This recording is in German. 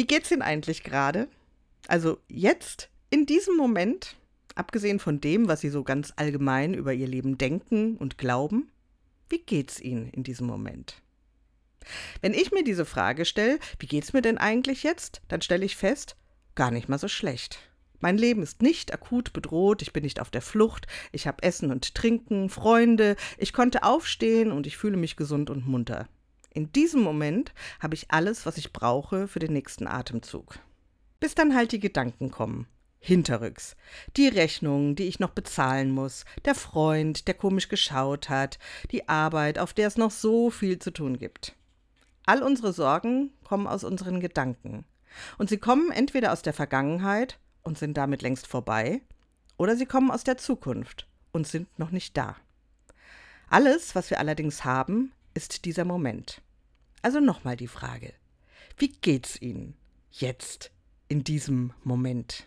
Wie geht's Ihnen eigentlich gerade? Also jetzt, in diesem Moment, abgesehen von dem, was Sie so ganz allgemein über Ihr Leben denken und glauben, wie geht's Ihnen in diesem Moment? Wenn ich mir diese Frage stelle, wie geht's mir denn eigentlich jetzt, dann stelle ich fest, gar nicht mal so schlecht. Mein Leben ist nicht akut bedroht, ich bin nicht auf der Flucht, ich habe Essen und Trinken, Freunde, ich konnte aufstehen und ich fühle mich gesund und munter. In diesem Moment habe ich alles, was ich brauche für den nächsten Atemzug. Bis dann halt die Gedanken kommen. Hinterrücks. Die Rechnung, die ich noch bezahlen muss, der Freund, der komisch geschaut hat, die Arbeit, auf der es noch so viel zu tun gibt. All unsere Sorgen kommen aus unseren Gedanken. Und sie kommen entweder aus der Vergangenheit und sind damit längst vorbei, oder sie kommen aus der Zukunft und sind noch nicht da. Alles, was wir allerdings haben, ist dieser Moment. Also nochmal die Frage, wie geht's Ihnen jetzt in diesem Moment?